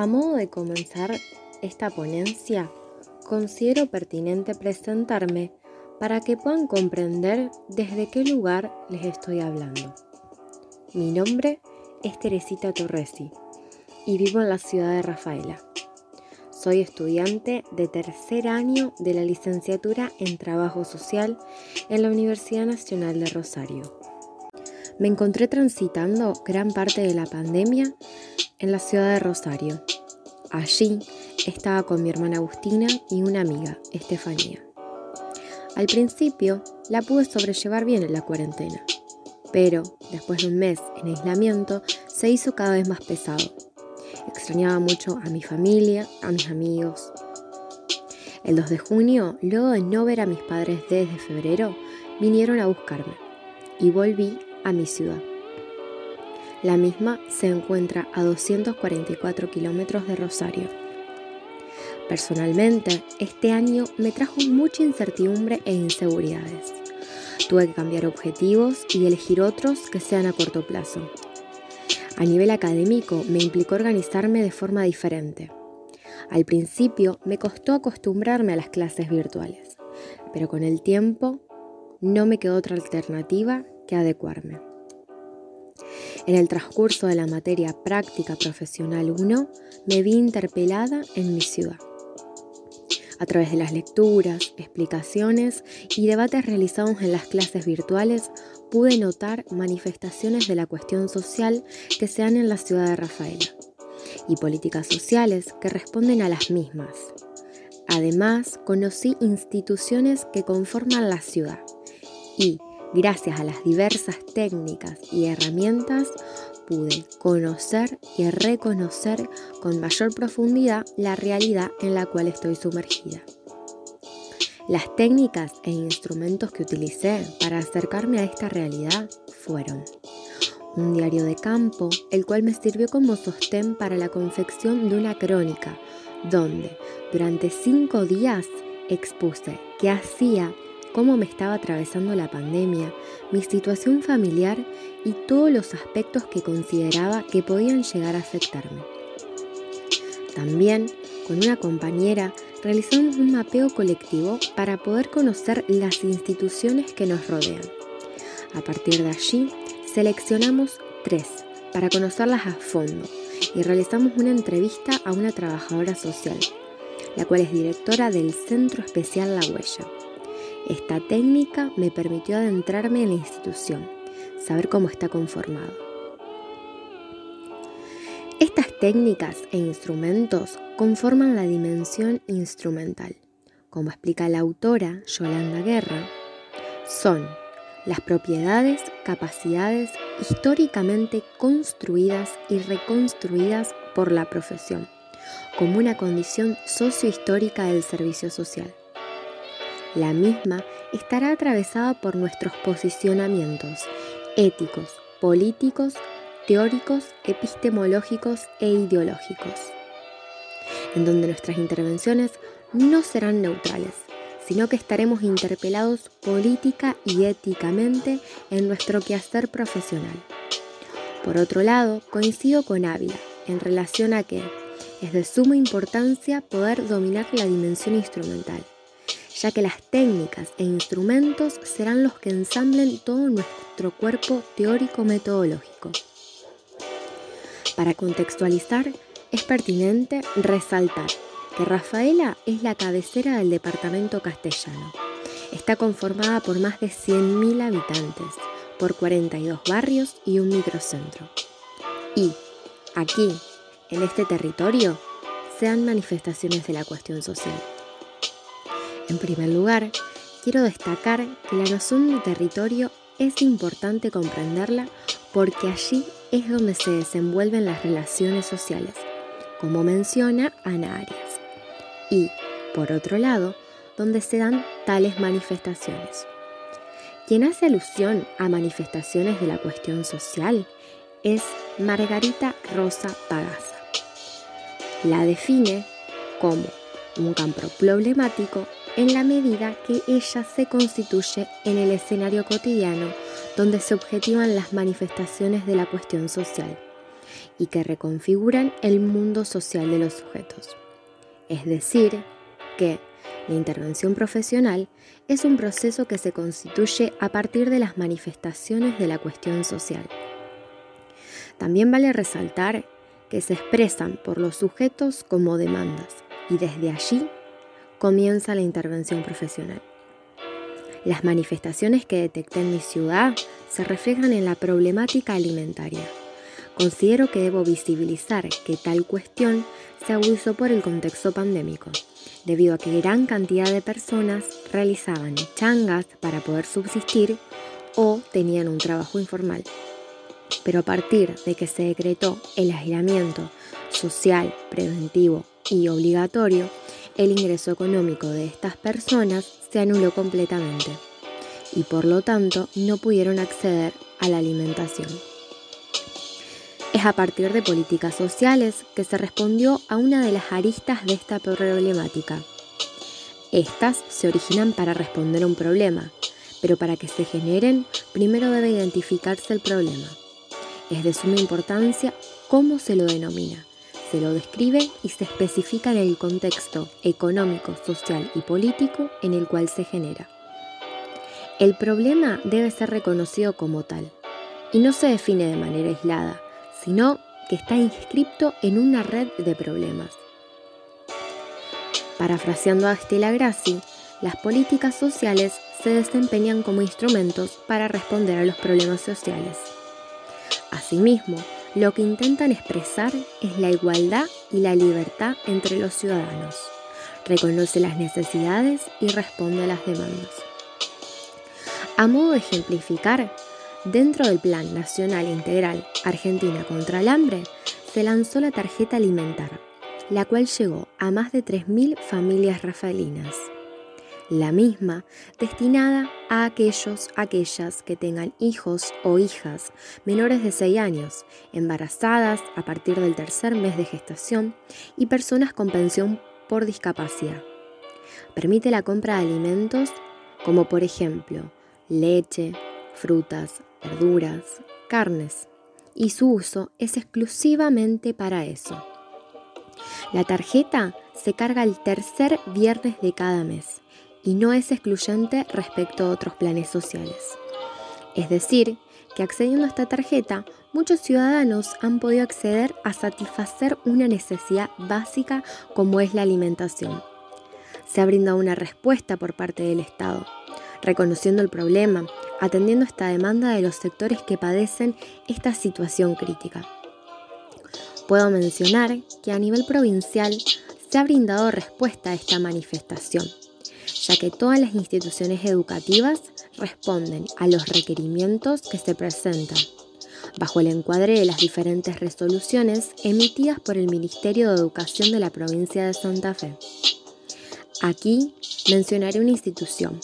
A modo de comenzar esta ponencia, considero pertinente presentarme para que puedan comprender desde qué lugar les estoy hablando. Mi nombre es Teresita Torresi y vivo en la ciudad de Rafaela. Soy estudiante de tercer año de la licenciatura en Trabajo Social en la Universidad Nacional de Rosario. Me encontré transitando gran parte de la pandemia en la ciudad de Rosario. Allí estaba con mi hermana Agustina y una amiga, Estefanía. Al principio la pude sobrellevar bien en la cuarentena, pero después de un mes en aislamiento se hizo cada vez más pesado. Extrañaba mucho a mi familia, a mis amigos. El 2 de junio, luego de no ver a mis padres desde febrero, vinieron a buscarme y volví a mi ciudad. La misma se encuentra a 244 kilómetros de Rosario. Personalmente, este año me trajo mucha incertidumbre e inseguridades. Tuve que cambiar objetivos y elegir otros que sean a corto plazo. A nivel académico me implicó organizarme de forma diferente. Al principio me costó acostumbrarme a las clases virtuales, pero con el tiempo no me quedó otra alternativa que adecuarme. En el transcurso de la materia práctica profesional 1 me vi interpelada en mi ciudad. A través de las lecturas, explicaciones y debates realizados en las clases virtuales, pude notar manifestaciones de la cuestión social que se dan en la ciudad de Rafaela y políticas sociales que responden a las mismas. Además, conocí instituciones que conforman la ciudad y, Gracias a las diversas técnicas y herramientas pude conocer y reconocer con mayor profundidad la realidad en la cual estoy sumergida. Las técnicas e instrumentos que utilicé para acercarme a esta realidad fueron un diario de campo, el cual me sirvió como sostén para la confección de una crónica, donde durante cinco días expuse qué hacía cómo me estaba atravesando la pandemia, mi situación familiar y todos los aspectos que consideraba que podían llegar a afectarme. También, con una compañera, realizamos un mapeo colectivo para poder conocer las instituciones que nos rodean. A partir de allí, seleccionamos tres para conocerlas a fondo y realizamos una entrevista a una trabajadora social, la cual es directora del Centro Especial La Huella esta técnica me permitió adentrarme en la institución, saber cómo está conformado. Estas técnicas e instrumentos conforman la dimensión instrumental. Como explica la autora Yolanda Guerra, son las propiedades, capacidades históricamente construidas y reconstruidas por la profesión, como una condición sociohistórica del servicio social. La misma estará atravesada por nuestros posicionamientos éticos, políticos, teóricos, epistemológicos e ideológicos, en donde nuestras intervenciones no serán neutrales, sino que estaremos interpelados política y éticamente en nuestro quehacer profesional. Por otro lado, coincido con Ávila en relación a que es de suma importancia poder dominar la dimensión instrumental ya que las técnicas e instrumentos serán los que ensamblen todo nuestro cuerpo teórico-metodológico. Para contextualizar, es pertinente resaltar que Rafaela es la cabecera del departamento castellano. Está conformada por más de 100.000 habitantes, por 42 barrios y un microcentro. Y aquí, en este territorio, se dan manifestaciones de la cuestión social. En primer lugar, quiero destacar que la noción de territorio es importante comprenderla porque allí es donde se desenvuelven las relaciones sociales, como menciona Ana Arias. Y, por otro lado, donde se dan tales manifestaciones. Quien hace alusión a manifestaciones de la cuestión social es Margarita Rosa Pagasa. La define como un campo problemático en la medida que ella se constituye en el escenario cotidiano donde se objetivan las manifestaciones de la cuestión social y que reconfiguran el mundo social de los sujetos. Es decir, que la intervención profesional es un proceso que se constituye a partir de las manifestaciones de la cuestión social. También vale resaltar que se expresan por los sujetos como demandas y desde allí comienza la intervención profesional. Las manifestaciones que detecté en mi ciudad se reflejan en la problemática alimentaria. Considero que debo visibilizar que tal cuestión se agudizó por el contexto pandémico, debido a que gran cantidad de personas realizaban changas para poder subsistir o tenían un trabajo informal. Pero a partir de que se decretó el aislamiento social, preventivo y obligatorio, el ingreso económico de estas personas se anuló completamente y por lo tanto no pudieron acceder a la alimentación. Es a partir de políticas sociales que se respondió a una de las aristas de esta problemática. Estas se originan para responder a un problema, pero para que se generen, primero debe identificarse el problema. Es de suma importancia cómo se lo denomina, se lo describe y se especifica en el contexto económico, social y político en el cual se genera. El problema debe ser reconocido como tal y no se define de manera aislada, sino que está inscripto en una red de problemas. Parafraseando a Estela Grassi, las políticas sociales se desempeñan como instrumentos para responder a los problemas sociales. Asimismo, lo que intentan expresar es la igualdad y la libertad entre los ciudadanos. Reconoce las necesidades y responde a las demandas. A modo de ejemplificar, dentro del Plan Nacional Integral Argentina contra el Hambre, se lanzó la tarjeta alimentar, la cual llegó a más de 3.000 familias rafaelinas la misma destinada a aquellos, aquellas que tengan hijos o hijas menores de 6 años, embarazadas a partir del tercer mes de gestación y personas con pensión por discapacidad. Permite la compra de alimentos como por ejemplo leche, frutas, verduras, carnes, y su uso es exclusivamente para eso. La tarjeta se carga el tercer viernes de cada mes y no es excluyente respecto a otros planes sociales. Es decir, que accediendo a esta tarjeta, muchos ciudadanos han podido acceder a satisfacer una necesidad básica como es la alimentación. Se ha brindado una respuesta por parte del Estado, reconociendo el problema, atendiendo esta demanda de los sectores que padecen esta situación crítica. Puedo mencionar que a nivel provincial se ha brindado respuesta a esta manifestación ya que todas las instituciones educativas responden a los requerimientos que se presentan, bajo el encuadre de las diferentes resoluciones emitidas por el Ministerio de Educación de la provincia de Santa Fe. Aquí mencionaré una institución,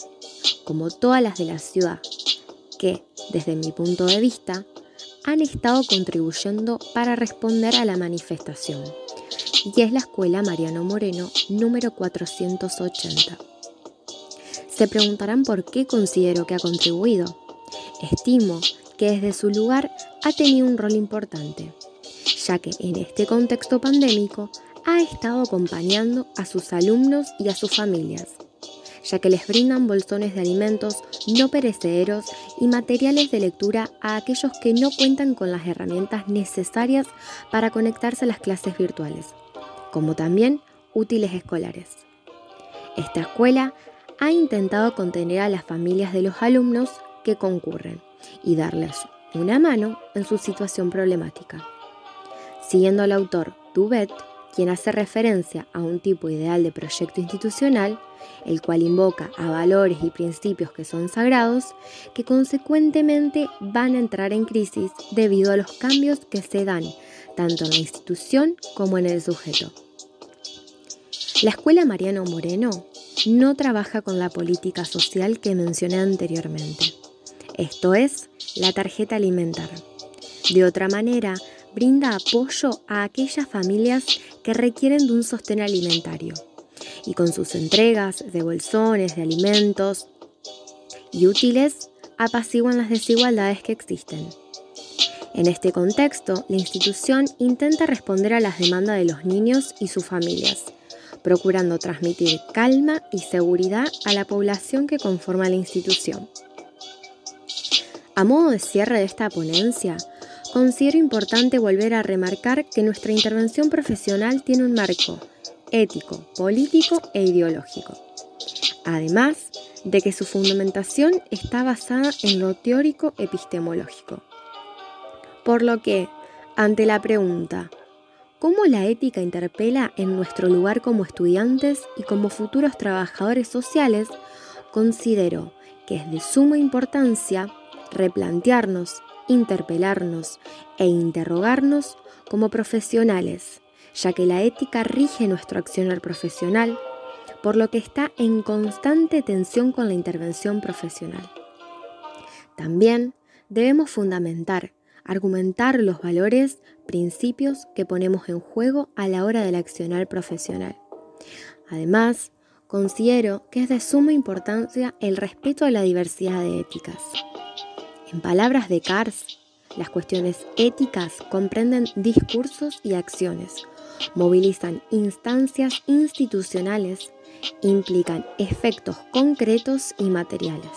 como todas las de la ciudad, que, desde mi punto de vista, han estado contribuyendo para responder a la manifestación, y es la Escuela Mariano Moreno número 480. Se preguntarán por qué considero que ha contribuido. Estimo que desde su lugar ha tenido un rol importante, ya que en este contexto pandémico ha estado acompañando a sus alumnos y a sus familias, ya que les brindan bolsones de alimentos no perecederos y materiales de lectura a aquellos que no cuentan con las herramientas necesarias para conectarse a las clases virtuales, como también útiles escolares. Esta escuela ha intentado contener a las familias de los alumnos que concurren y darles una mano en su situación problemática. Siguiendo al autor Dubet, quien hace referencia a un tipo ideal de proyecto institucional, el cual invoca a valores y principios que son sagrados, que consecuentemente van a entrar en crisis debido a los cambios que se dan tanto en la institución como en el sujeto. La Escuela Mariano Moreno no trabaja con la política social que mencioné anteriormente, esto es, la tarjeta alimentar. De otra manera, brinda apoyo a aquellas familias que requieren de un sostén alimentario y con sus entregas de bolsones, de alimentos y útiles, apaciguan las desigualdades que existen. En este contexto, la institución intenta responder a las demandas de los niños y sus familias, procurando transmitir calma y seguridad a la población que conforma la institución. A modo de cierre de esta ponencia, considero importante volver a remarcar que nuestra intervención profesional tiene un marco ético, político e ideológico. Además de que su fundamentación está basada en lo teórico epistemológico. Por lo que, ante la pregunta, ¿cómo la ética interpela en nuestro lugar como estudiantes y como futuros trabajadores sociales? Considero que es de suma importancia replantearnos, interpelarnos e interrogarnos como profesionales, ya que la ética rige nuestro accionar profesional, por lo que está en constante tensión con la intervención profesional. También debemos fundamentar, argumentar los valores, principios que ponemos en juego a la hora del accionar profesional. Además, considero que es de suma importancia el respeto a la diversidad de éticas. En palabras de Kars, las cuestiones éticas comprenden discursos y acciones, movilizan instancias institucionales, implican efectos concretos y materiales.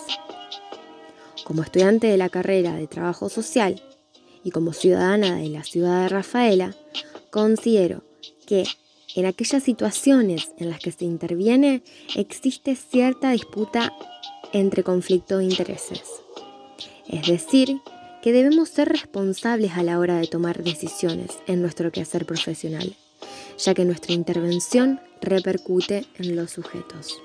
Como estudiante de la carrera de trabajo social y como ciudadana de la ciudad de Rafaela, considero que en aquellas situaciones en las que se interviene existe cierta disputa entre conflicto de intereses. Es decir, que debemos ser responsables a la hora de tomar decisiones en nuestro quehacer profesional, ya que nuestra intervención repercute en los sujetos.